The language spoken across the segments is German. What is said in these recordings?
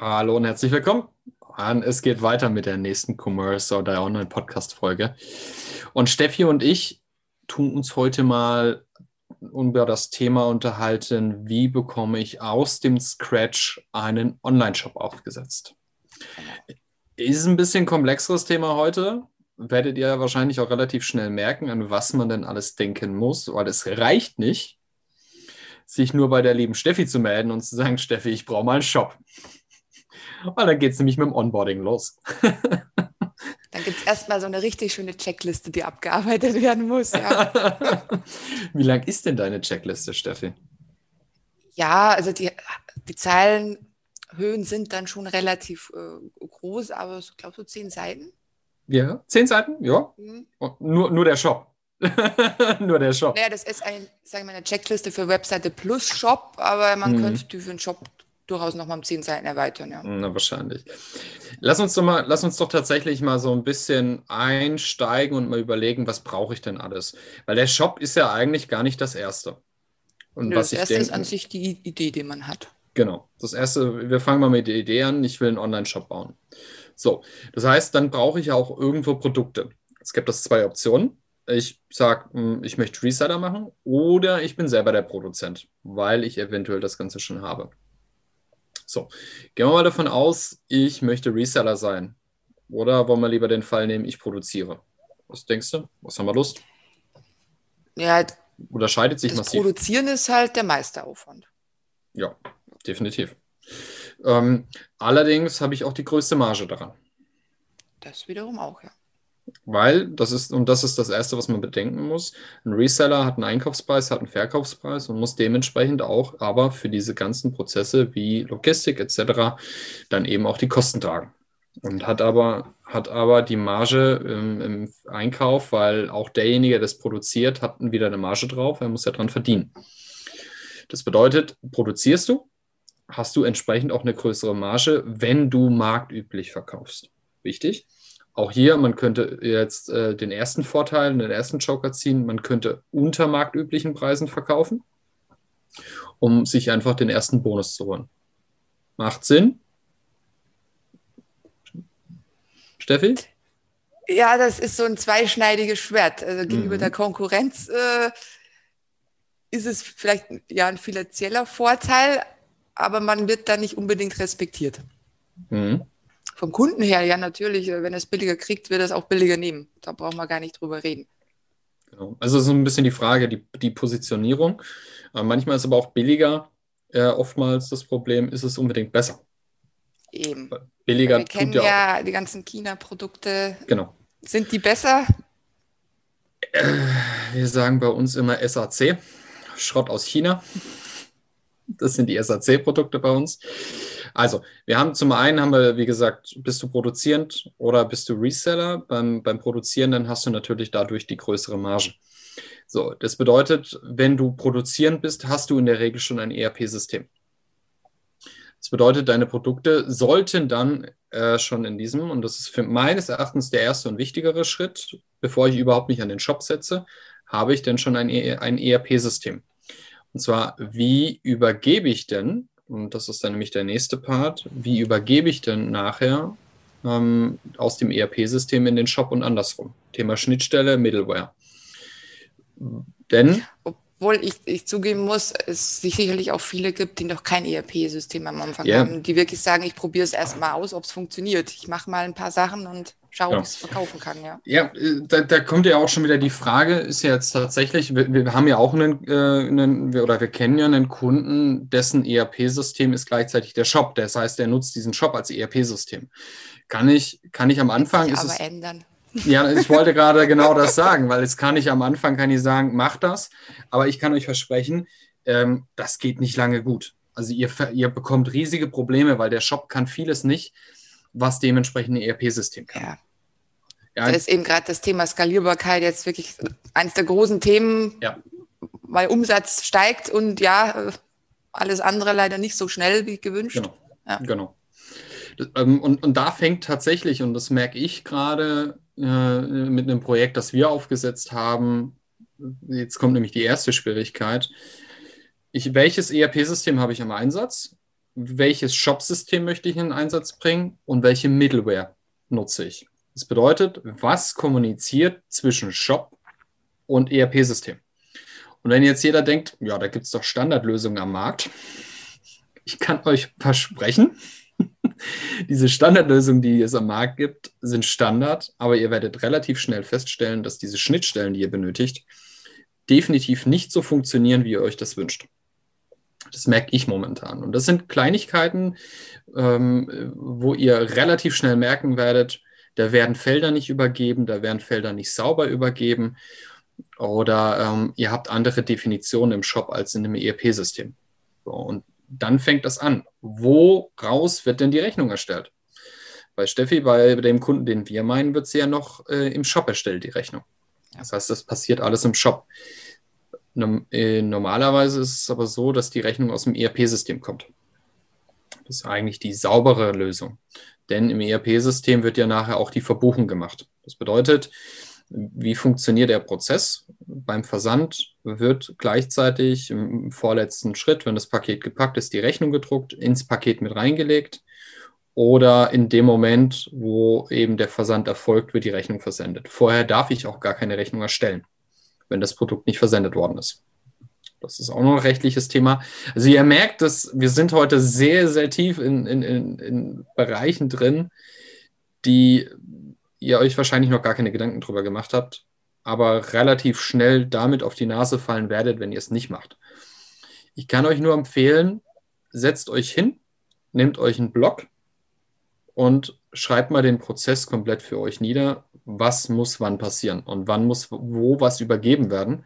Hallo und herzlich willkommen es geht weiter mit der nächsten Commerce oder Online-Podcast-Folge. Und Steffi und ich tun uns heute mal über das Thema unterhalten, wie bekomme ich aus dem Scratch einen Online-Shop aufgesetzt. Ist ein bisschen komplexeres Thema heute. Werdet ihr wahrscheinlich auch relativ schnell merken, an was man denn alles denken muss, weil es reicht nicht, sich nur bei der lieben Steffi zu melden und zu sagen, Steffi, ich brauche mal einen Shop. Und dann geht es nämlich mit dem Onboarding los. Dann gibt es erstmal so eine richtig schöne Checkliste, die abgearbeitet werden muss. Ja. Wie lang ist denn deine Checkliste, Steffi? Ja, also die, die Zeilenhöhen sind dann schon relativ äh, groß, aber ich glaube so zehn Seiten. Ja, zehn Seiten, ja. Mhm. Nur, nur der Shop. nur der Shop. Naja, das ist ein, sagen wir, eine Checkliste für Webseite plus Shop, aber man mhm. könnte die für einen Shop durchaus noch mal um zehn Seiten erweitern, ja. Na, wahrscheinlich. Lass uns doch mal, lass uns doch tatsächlich mal so ein bisschen einsteigen und mal überlegen, was brauche ich denn alles? Weil der Shop ist ja eigentlich gar nicht das Erste. Und Nö, was das ich Erste denke, ist an sich die Idee, die man hat. Genau. Das Erste, wir fangen mal mit der Idee an, ich will einen Online-Shop bauen. So, das heißt, dann brauche ich ja auch irgendwo Produkte. Es gibt das zwei Optionen. Ich sage, hm, ich möchte Reseller machen oder ich bin selber der Produzent, weil ich eventuell das Ganze schon habe. So, gehen wir mal davon aus, ich möchte Reseller sein. Oder wollen wir lieber den Fall nehmen, ich produziere? Was denkst du? Was haben wir Lust? Ja, unterscheidet sich das massiv. Produzieren ist halt der Meisteraufwand. Ja, definitiv. Ähm, allerdings habe ich auch die größte Marge daran. Das wiederum auch, ja. Weil, das ist, und das ist das Erste, was man bedenken muss, ein Reseller hat einen Einkaufspreis, hat einen Verkaufspreis und muss dementsprechend auch aber für diese ganzen Prozesse wie Logistik etc. dann eben auch die Kosten tragen. Und hat aber, hat aber die Marge im, im Einkauf, weil auch derjenige, der das produziert, hat wieder eine Marge drauf, er muss ja dran verdienen. Das bedeutet, produzierst du, hast du entsprechend auch eine größere Marge, wenn du marktüblich verkaufst. Wichtig. Auch hier, man könnte jetzt äh, den ersten Vorteil, den ersten Joker ziehen, man könnte unter marktüblichen Preisen verkaufen, um sich einfach den ersten Bonus zu holen. Macht Sinn? Steffi? Ja, das ist so ein zweischneidiges Schwert. Also gegenüber mhm. der Konkurrenz äh, ist es vielleicht ja ein finanzieller Vorteil, aber man wird da nicht unbedingt respektiert. Mhm vom Kunden her, ja natürlich, äh, wenn er es billiger kriegt, wird er es auch billiger nehmen. Da brauchen wir gar nicht drüber reden. Genau. Also so ein bisschen die Frage, die, die Positionierung. Äh, manchmal ist aber auch billiger äh, oftmals das Problem, ist es unbedingt besser. Eben. Billiger wir kennen ja, ja die ganzen China-Produkte. Genau. Sind die besser? Äh, wir sagen bei uns immer SAC, Schrott aus China. Das sind die SAC-Produkte bei uns. Also, wir haben zum einen, haben wir, wie gesagt, bist du produzierend oder bist du Reseller? Beim, beim Produzieren, dann hast du natürlich dadurch die größere Marge. So, das bedeutet, wenn du produzierend bist, hast du in der Regel schon ein ERP-System. Das bedeutet, deine Produkte sollten dann äh, schon in diesem, und das ist für meines Erachtens der erste und wichtigere Schritt, bevor ich überhaupt mich an den Shop setze, habe ich denn schon ein, e ein ERP-System. Und zwar, wie übergebe ich denn, und das ist dann nämlich der nächste Part, wie übergebe ich denn nachher ähm, aus dem ERP-System in den Shop und andersrum? Thema Schnittstelle, Middleware. Denn obwohl ich, ich zugeben muss, es sicherlich auch viele gibt, die noch kein ERP-System am Anfang yeah. haben, die wirklich sagen, ich probiere es erstmal aus, ob es funktioniert. Ich mache mal ein paar Sachen und schaue, ja. ob ich es verkaufen kann. Ja, ja äh, da, da, kommt ja auch schon wieder die Frage, ist ja jetzt tatsächlich, wir, wir haben ja auch einen, äh, einen, oder wir kennen ja einen Kunden, dessen ERP-System ist gleichzeitig der Shop. Das heißt, der nutzt diesen Shop als ERP-System. Kann ich, kann ich am Anfang. Ist aber es, ändern. Ja, ich wollte gerade genau das sagen, weil jetzt kann ich am Anfang kann ich sagen, mach das, aber ich kann euch versprechen, ähm, das geht nicht lange gut. Also ihr, ihr bekommt riesige Probleme, weil der Shop kann vieles nicht, was dementsprechend ein ERP-System kann. Ja. ja. da ist eben gerade das Thema Skalierbarkeit jetzt wirklich eines der großen Themen, ja. weil Umsatz steigt und ja, alles andere leider nicht so schnell wie gewünscht. Genau. Ja. genau. Ähm, und, und da fängt tatsächlich, und das merke ich gerade äh, mit einem Projekt, das wir aufgesetzt haben, jetzt kommt nämlich die erste Schwierigkeit. Ich, welches ERP-System habe ich im Einsatz? Welches Shop-System möchte ich in den Einsatz bringen? Und welche Middleware nutze ich? Das bedeutet, was kommuniziert zwischen Shop und ERP-System? Und wenn jetzt jeder denkt, ja, da gibt es doch Standardlösungen am Markt, ich kann euch versprechen, diese Standardlösungen, die es am Markt gibt, sind Standard, aber ihr werdet relativ schnell feststellen, dass diese Schnittstellen, die ihr benötigt, definitiv nicht so funktionieren, wie ihr euch das wünscht. Das merke ich momentan. Und das sind Kleinigkeiten, ähm, wo ihr relativ schnell merken werdet, da werden Felder nicht übergeben, da werden Felder nicht sauber übergeben oder ähm, ihr habt andere Definitionen im Shop als in einem ERP-System. So, und dann fängt das an. Woraus wird denn die Rechnung erstellt? Bei Steffi, bei dem Kunden, den wir meinen, wird sie ja noch äh, im Shop erstellt, die Rechnung. Das heißt, das passiert alles im Shop. Äh, normalerweise ist es aber so, dass die Rechnung aus dem ERP-System kommt. Das ist eigentlich die saubere Lösung. Denn im ERP-System wird ja nachher auch die Verbuchung gemacht. Das bedeutet, wie funktioniert der Prozess? Beim Versand wird gleichzeitig im vorletzten Schritt, wenn das Paket gepackt ist, die Rechnung gedruckt, ins Paket mit reingelegt oder in dem Moment, wo eben der Versand erfolgt, wird die Rechnung versendet. Vorher darf ich auch gar keine Rechnung erstellen, wenn das Produkt nicht versendet worden ist. Das ist auch noch ein rechtliches Thema. Also ihr merkt, dass wir sind heute sehr, sehr tief in, in, in, in Bereichen drin, die ihr euch wahrscheinlich noch gar keine Gedanken drüber gemacht habt, aber relativ schnell damit auf die Nase fallen werdet, wenn ihr es nicht macht. Ich kann euch nur empfehlen, setzt euch hin, nehmt euch einen Block und schreibt mal den Prozess komplett für euch nieder. Was muss wann passieren und wann muss wo was übergeben werden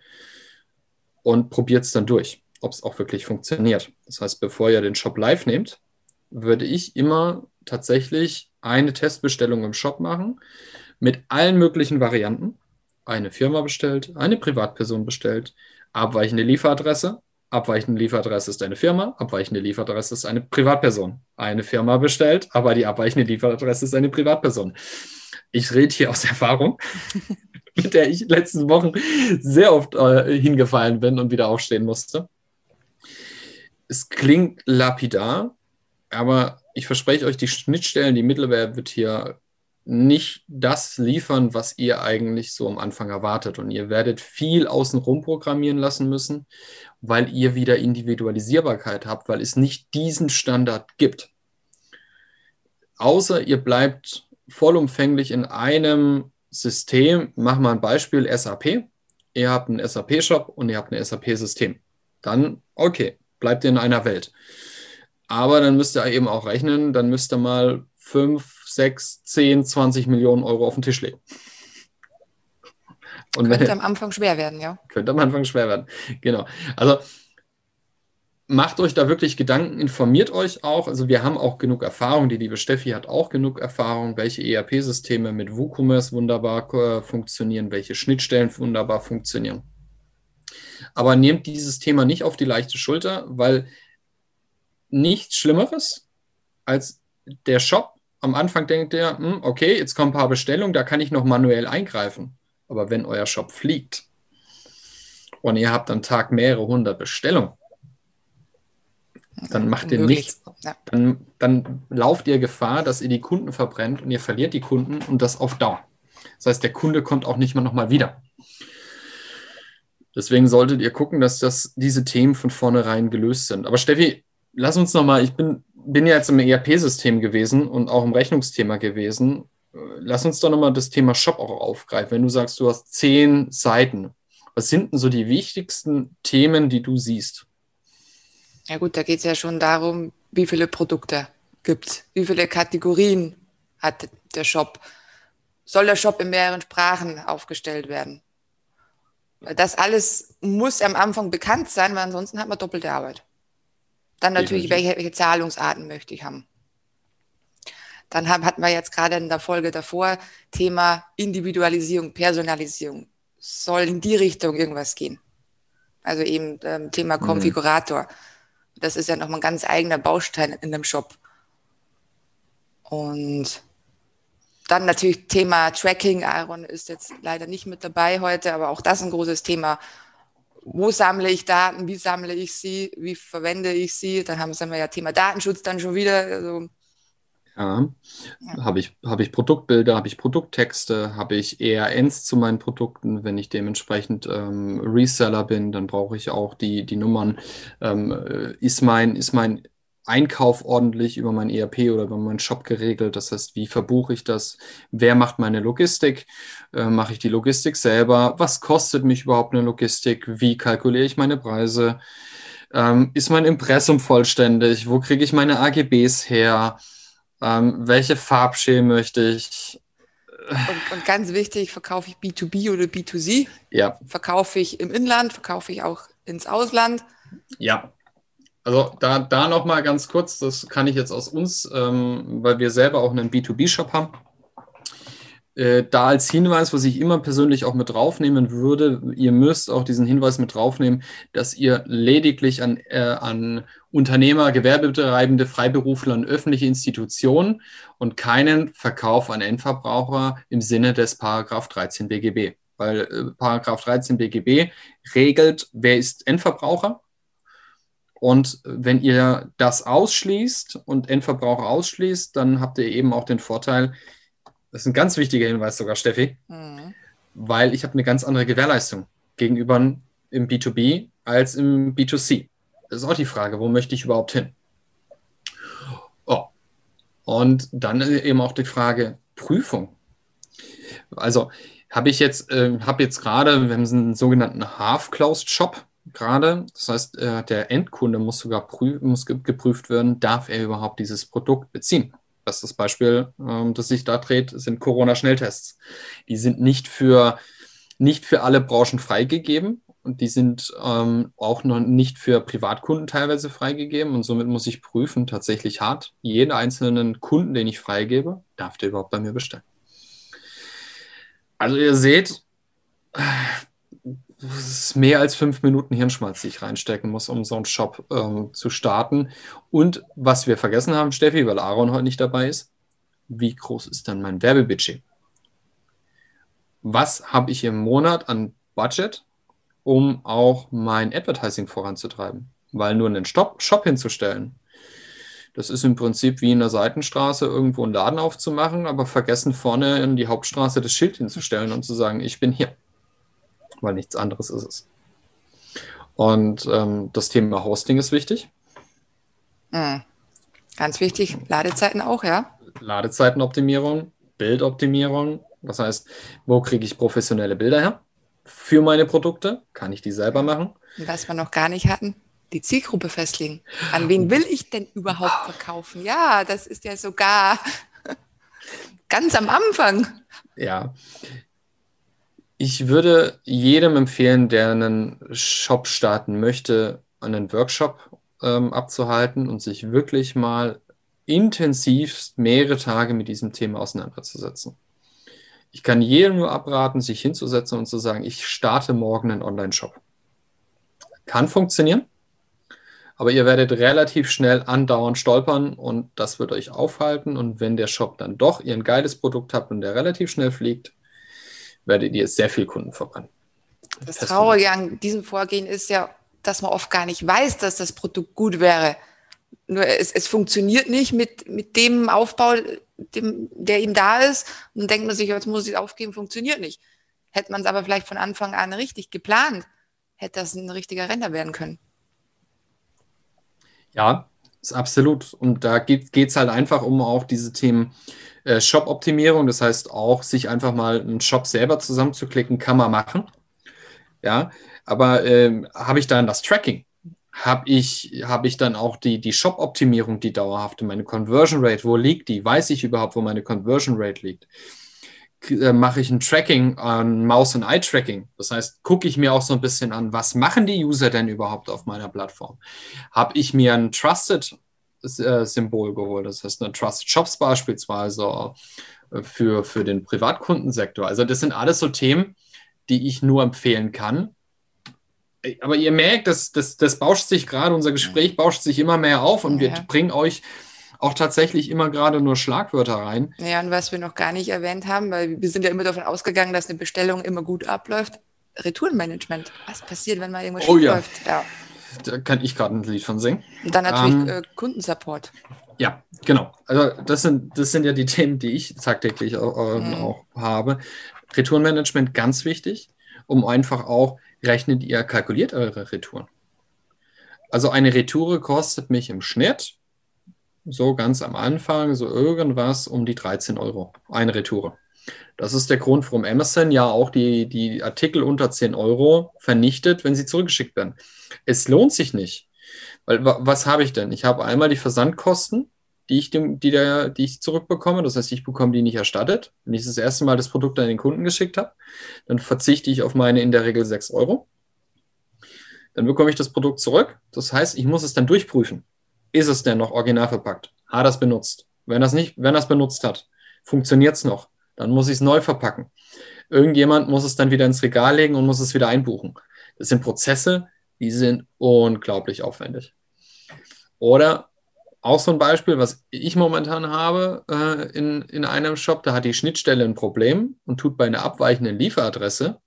und probiert es dann durch, ob es auch wirklich funktioniert. Das heißt, bevor ihr den Shop live nehmt, würde ich immer tatsächlich eine Testbestellung im Shop machen mit allen möglichen Varianten. Eine Firma bestellt, eine Privatperson bestellt, abweichende Lieferadresse. Abweichende Lieferadresse ist eine Firma, abweichende Lieferadresse ist eine Privatperson. Eine Firma bestellt, aber die abweichende Lieferadresse ist eine Privatperson. Ich rede hier aus Erfahrung, mit der ich letzten Wochen sehr oft äh, hingefallen bin und wieder aufstehen musste. Es klingt lapidar, aber ich verspreche euch, die Schnittstellen, die Middleware wird hier nicht das liefern, was ihr eigentlich so am Anfang erwartet. Und ihr werdet viel außenrum programmieren lassen müssen, weil ihr wieder Individualisierbarkeit habt, weil es nicht diesen Standard gibt. Außer ihr bleibt vollumfänglich in einem System. Mach mal ein Beispiel SAP. Ihr habt einen SAP-Shop und ihr habt ein SAP-System. Dann, okay, bleibt ihr in einer Welt. Aber dann müsst ihr eben auch rechnen, dann müsst ihr mal 5, 6, 10, 20 Millionen Euro auf den Tisch legen. Und könnte wenn, am Anfang schwer werden, ja. Könnte am Anfang schwer werden, genau. Also macht euch da wirklich Gedanken, informiert euch auch. Also wir haben auch genug Erfahrung, die liebe Steffi hat auch genug Erfahrung, welche ERP-Systeme mit WooCommerce wunderbar äh, funktionieren, welche Schnittstellen wunderbar funktionieren. Aber nehmt dieses Thema nicht auf die leichte Schulter, weil nichts Schlimmeres als der Shop am Anfang denkt ihr, hm, okay, jetzt kommen ein paar Bestellungen, da kann ich noch manuell eingreifen. Aber wenn euer Shop fliegt und ihr habt am Tag mehrere hundert Bestellungen, dann macht ihr nichts. Ja. Dann, dann lauft ihr Gefahr, dass ihr die Kunden verbrennt und ihr verliert die Kunden und das auf Dauer. Das heißt, der Kunde kommt auch nicht mehr nochmal wieder. Deswegen solltet ihr gucken, dass das, diese Themen von vornherein gelöst sind. Aber Steffi, lass uns nochmal, ich bin bin ja jetzt im ERP-System gewesen und auch im Rechnungsthema gewesen. Lass uns doch nochmal das Thema Shop auch aufgreifen. Wenn du sagst, du hast zehn Seiten, was sind denn so die wichtigsten Themen, die du siehst? Ja gut, da geht es ja schon darum, wie viele Produkte gibt es, wie viele Kategorien hat der Shop. Soll der Shop in mehreren Sprachen aufgestellt werden? Das alles muss am Anfang bekannt sein, weil ansonsten hat man doppelte Arbeit. Dann natürlich, welche, welche Zahlungsarten möchte ich haben. Dann haben, hatten wir jetzt gerade in der Folge davor Thema Individualisierung, Personalisierung. Soll in die Richtung irgendwas gehen? Also eben ähm, Thema mhm. Konfigurator. Mhm. Das ist ja nochmal ein ganz eigener Baustein in dem Shop. Und dann natürlich Thema Tracking. Aaron ist jetzt leider nicht mit dabei heute, aber auch das ein großes Thema. Wo sammle ich Daten? Wie sammle ich sie? Wie verwende ich sie? Dann haben wir ja Thema Datenschutz dann schon wieder. Also, ja, ja. habe ich, hab ich Produktbilder, habe ich Produkttexte, habe ich ERNs zu meinen Produkten. Wenn ich dementsprechend ähm, Reseller bin, dann brauche ich auch die, die Nummern. Ähm, äh, ist, mein, ist mein Einkauf ordentlich über mein ERP oder über meinen Shop geregelt. Das heißt, wie verbuche ich das? Wer macht meine Logistik? Äh, mache ich die Logistik selber? Was kostet mich überhaupt eine Logistik? Wie kalkuliere ich meine Preise? Ähm, ist mein Impressum vollständig? Wo kriege ich meine AGBs her? Ähm, welche Farbschäme möchte ich? Und, und, ganz wichtig, verkaufe ich B2B oder B2C? Ja. Verkaufe ich im Inland? Verkaufe ich auch ins Ausland? Ja, also da, da nochmal ganz kurz, das kann ich jetzt aus uns, ähm, weil wir selber auch einen B2B-Shop haben. Äh, da als Hinweis, was ich immer persönlich auch mit draufnehmen würde, ihr müsst auch diesen Hinweis mit draufnehmen, dass ihr lediglich an, äh, an Unternehmer, Gewerbetreibende, Freiberufler und öffentliche Institutionen und keinen Verkauf an Endverbraucher im Sinne des Paragraph 13 BGB. Weil äh, Paragraph 13 BGB regelt, wer ist Endverbraucher und wenn ihr das ausschließt und Endverbraucher ausschließt, dann habt ihr eben auch den Vorteil, das ist ein ganz wichtiger Hinweis sogar, Steffi, mhm. weil ich habe eine ganz andere Gewährleistung gegenüber im B2B als im B2C. Das ist auch die Frage, wo möchte ich überhaupt hin? Oh. Und dann eben auch die Frage Prüfung. Also habe ich jetzt, äh, habe jetzt gerade, wir haben einen sogenannten Half-Closed-Shop gerade. Das heißt, äh, der Endkunde muss sogar prüf, muss geprüft werden, darf er überhaupt dieses Produkt beziehen. Das ist das Beispiel, ähm, das sich da dreht, sind Corona-Schnelltests. Die sind nicht für, nicht für alle Branchen freigegeben und die sind ähm, auch noch nicht für Privatkunden teilweise freigegeben und somit muss ich prüfen, tatsächlich hart, jeden einzelnen Kunden, den ich freigebe, darf der überhaupt bei mir bestellen. Also ihr seht, es ist mehr als fünf Minuten Hirnschmalz, die ich reinstecken muss, um so einen Shop ähm, zu starten. Und was wir vergessen haben, Steffi, weil Aaron heute nicht dabei ist, wie groß ist dann mein Werbebudget? Was habe ich im Monat an Budget, um auch mein Advertising voranzutreiben? Weil nur einen Stop Shop hinzustellen, das ist im Prinzip wie in der Seitenstraße irgendwo einen Laden aufzumachen, aber vergessen vorne in die Hauptstraße das Schild hinzustellen und zu sagen, ich bin hier weil nichts anderes ist es. Und ähm, das Thema Hosting ist wichtig. Mhm. Ganz wichtig, Ladezeiten auch, ja? Ladezeitenoptimierung, Bildoptimierung. Das heißt, wo kriege ich professionelle Bilder her? Für meine Produkte kann ich die selber machen. Und was wir noch gar nicht hatten, die Zielgruppe festlegen. An wen will ich denn überhaupt verkaufen? Ja, das ist ja sogar ganz am Anfang. Ja, ich würde jedem empfehlen, der einen Shop starten möchte, einen Workshop ähm, abzuhalten und sich wirklich mal intensivst mehrere Tage mit diesem Thema auseinanderzusetzen. Ich kann jedem nur abraten, sich hinzusetzen und zu sagen, ich starte morgen einen Online-Shop. Kann funktionieren, aber ihr werdet relativ schnell andauernd stolpern und das wird euch aufhalten. Und wenn der Shop dann doch ihr ein geiles Produkt habt und der relativ schnell fliegt, werdet ihr sehr viel Kunden verbrennen. Das Traurige an diesem Vorgehen ist ja, dass man oft gar nicht weiß, dass das Produkt gut wäre. Nur es, es funktioniert nicht mit, mit dem Aufbau, dem, der ihm da ist. Und dann denkt man sich, jetzt muss ich es aufgeben, funktioniert nicht. Hätte man es aber vielleicht von Anfang an richtig geplant, hätte das ein richtiger Renner werden können. Ja, ist absolut. Und da geht es halt einfach um auch diese Themen äh, Shop-Optimierung. Das heißt auch, sich einfach mal einen Shop selber zusammenzuklicken, kann man machen. Ja, aber äh, habe ich dann das Tracking? Habe ich, hab ich dann auch die, die Shop-Optimierung, die dauerhafte, meine Conversion Rate, wo liegt die? Weiß ich überhaupt, wo meine Conversion Rate liegt? Äh, mache ich ein Tracking, ein Maus- und Eye-Tracking. Das heißt, gucke ich mir auch so ein bisschen an, was machen die User denn überhaupt auf meiner Plattform? Habe ich mir ein Trusted Trust-Symbol geholt. Das heißt, eine Trust-Shops beispielsweise äh, für, für den Privatkundensektor. Also das sind alles so Themen, die ich nur empfehlen kann. Aber ihr merkt, das, das, das bauscht sich gerade, unser Gespräch bauscht sich immer mehr auf und ja. wir bringen euch auch tatsächlich immer gerade nur Schlagwörter rein. Ja, und was wir noch gar nicht erwähnt haben, weil wir sind ja immer davon ausgegangen, dass eine Bestellung immer gut abläuft. Retourenmanagement. Was passiert, wenn mal irgendwas oh, ja. läuft? Ja. Da kann ich gerade ein Lied von singen. Und dann natürlich ähm, äh, Kundensupport. Ja, genau. Also das sind, das sind ja die Themen, die ich tagtäglich auch, äh, mhm. auch habe. Retourenmanagement ganz wichtig, um einfach auch, rechnet ihr, kalkuliert eure Retouren. Also eine Retoure kostet mich im Schnitt, so ganz am Anfang, so irgendwas um die 13 Euro. Eine Retoure. Das ist der Grund, warum Amazon ja auch die, die Artikel unter 10 Euro vernichtet, wenn sie zurückgeschickt werden. Es lohnt sich nicht. Weil was habe ich denn? Ich habe einmal die Versandkosten, die ich, dem, die, der, die ich zurückbekomme. Das heißt, ich bekomme die nicht erstattet. Wenn ich das erste Mal das Produkt an den Kunden geschickt habe, dann verzichte ich auf meine in der Regel 6 Euro. Dann bekomme ich das Produkt zurück. Das heißt, ich muss es dann durchprüfen. Ist es denn noch original verpackt? Hat das benutzt? Wenn das nicht, wenn das benutzt hat, funktioniert es noch? Dann muss ich es neu verpacken. Irgendjemand muss es dann wieder ins Regal legen und muss es wieder einbuchen. Das sind Prozesse, die sind unglaublich aufwendig. Oder auch so ein Beispiel, was ich momentan habe äh, in, in einem Shop, da hat die Schnittstelle ein Problem und tut bei einer abweichenden Lieferadresse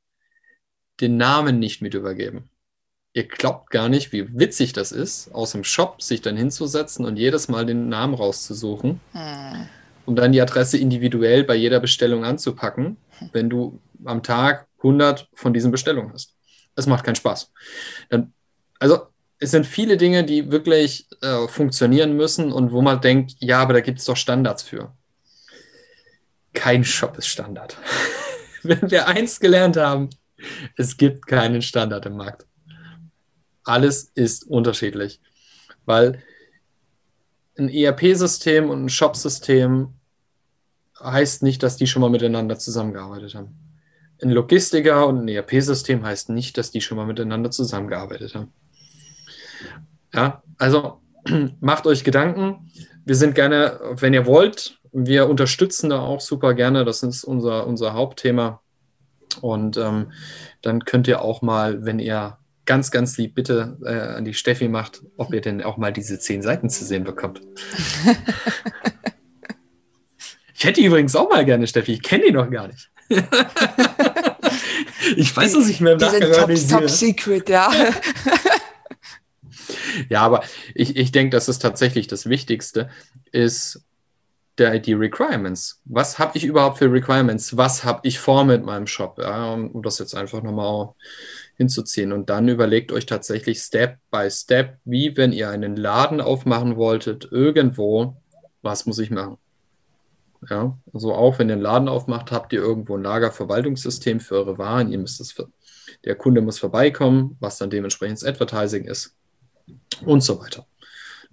den Namen nicht mit übergeben. Ihr glaubt gar nicht, wie witzig das ist, aus dem Shop sich dann hinzusetzen und jedes Mal den Namen rauszusuchen. Hm um dann die Adresse individuell bei jeder Bestellung anzupacken, wenn du am Tag 100 von diesen Bestellungen hast. Das macht keinen Spaß. Dann, also es sind viele Dinge, die wirklich äh, funktionieren müssen und wo man denkt, ja, aber da gibt es doch Standards für. Kein Shop ist Standard. wenn wir eins gelernt haben, es gibt keinen Standard im Markt. Alles ist unterschiedlich, weil ein ERP-System und ein Shop-System heißt nicht, dass die schon mal miteinander zusammengearbeitet haben. Ein Logistiker und ein ERP-System heißt nicht, dass die schon mal miteinander zusammengearbeitet haben. Ja, also macht euch Gedanken. Wir sind gerne, wenn ihr wollt, wir unterstützen da auch super gerne. Das ist unser, unser Hauptthema. Und ähm, dann könnt ihr auch mal, wenn ihr ganz, ganz lieb bitte äh, an die Steffi macht, ob ihr denn auch mal diese zehn Seiten zu sehen bekommt. ich hätte die übrigens auch mal gerne, Steffi. Ich kenne die noch gar nicht. ich weiß, dass ich mir im Nachgang top, top Secret, ja. ja, aber ich, ich denke, das ist tatsächlich das Wichtigste, ist der, die Requirements. Was habe ich überhaupt für Requirements? Was habe ich vor mit meinem Shop? Ja, um das jetzt einfach nochmal hinzuziehen. Und dann überlegt euch tatsächlich Step by Step, wie wenn ihr einen Laden aufmachen wolltet, irgendwo, was muss ich machen? Ja, also auch wenn ihr einen Laden aufmacht, habt ihr irgendwo ein Lagerverwaltungssystem für eure Waren. Ihr müsst es, der Kunde muss vorbeikommen, was dann dementsprechend das Advertising ist und so weiter.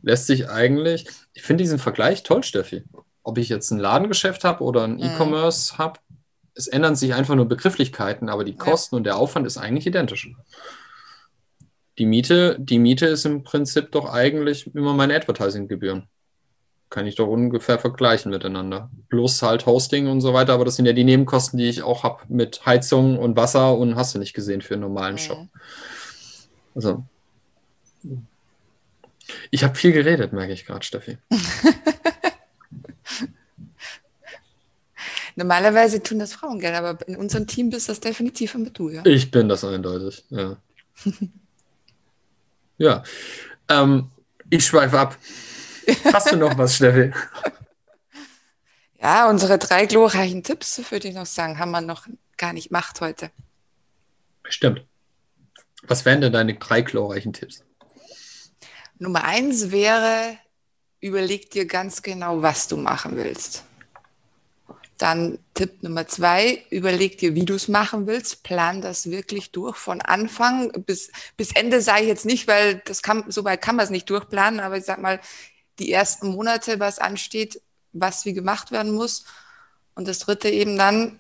Lässt sich eigentlich, ich finde diesen Vergleich toll, Steffi. Ob ich jetzt ein Ladengeschäft habe oder ein mhm. E-Commerce habe, es ändern sich einfach nur Begrifflichkeiten, aber die Kosten ja. und der Aufwand ist eigentlich identisch. Die Miete, die Miete ist im Prinzip doch eigentlich immer meine Advertising-Gebühren. Kann ich doch ungefähr vergleichen miteinander. Plus halt Hosting und so weiter, aber das sind ja die Nebenkosten, die ich auch habe mit Heizung und Wasser und hast du nicht gesehen für einen normalen mhm. Shop. Also. Ich habe viel geredet, merke ich gerade, Steffi. Normalerweise tun das Frauen gerne, aber in unserem Team bist das definitiv immer du, ja? Ich bin das eindeutig, ja. ja. Ähm, ich schweife ab. Hast du noch was, Steffi? Ja, unsere drei glorreichen Tipps, würde ich noch sagen, haben wir noch gar nicht gemacht heute. Stimmt. Was wären denn deine drei glorreichen Tipps? Nummer eins wäre, überleg dir ganz genau, was du machen willst. Dann Tipp Nummer zwei, überleg dir, wie du es machen willst, plan das wirklich durch von Anfang bis, bis Ende sage ich jetzt nicht, weil das kann, so weit kann man es nicht durchplanen, aber ich sag mal, die ersten Monate, was ansteht, was wie gemacht werden muss. Und das dritte eben dann,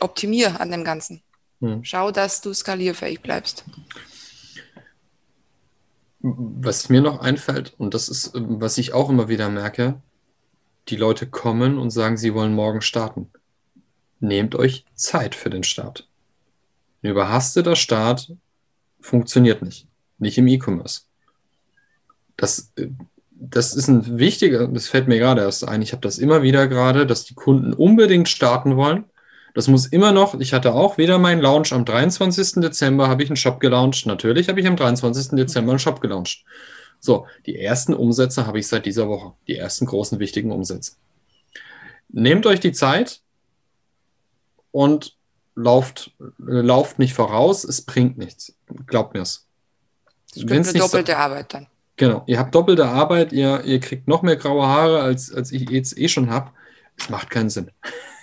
optimier an dem Ganzen. Hm. Schau, dass du skalierfähig bleibst. Was mir noch einfällt, und das ist, was ich auch immer wieder merke, die Leute kommen und sagen, sie wollen morgen starten. Nehmt euch Zeit für den Start. Ein überhasteter Start funktioniert nicht. Nicht im E-Commerce. Das, das ist ein wichtiger, das fällt mir gerade erst ein. Ich habe das immer wieder gerade, dass die Kunden unbedingt starten wollen. Das muss immer noch, ich hatte auch wieder meinen Launch am 23. Dezember, habe ich einen Shop gelauncht. Natürlich habe ich am 23. Dezember einen Shop gelauncht. So, die ersten Umsätze habe ich seit dieser Woche. Die ersten großen, wichtigen Umsätze. Nehmt euch die Zeit und lauft, lauft nicht voraus. Es bringt nichts. Glaubt mir es. Das ist doppelte so, Arbeit dann. Genau, ihr habt doppelte Arbeit, ihr, ihr kriegt noch mehr graue Haare, als, als ich jetzt eh schon habe. Es macht keinen Sinn.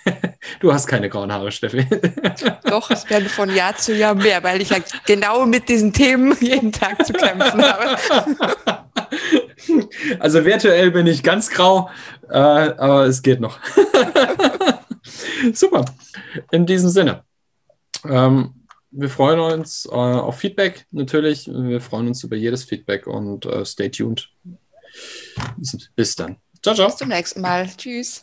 Du hast keine grauen Haare, Steffi. Doch, es werden von Jahr zu Jahr mehr, weil ich ja genau mit diesen Themen jeden Tag zu kämpfen habe. Also virtuell bin ich ganz grau, äh, aber es geht noch. Super. In diesem Sinne. Ähm, wir freuen uns äh, auf Feedback natürlich. Wir freuen uns über jedes Feedback und äh, stay tuned. Bis, bis dann. Ciao, ciao. Bis zum nächsten Mal. Tschüss.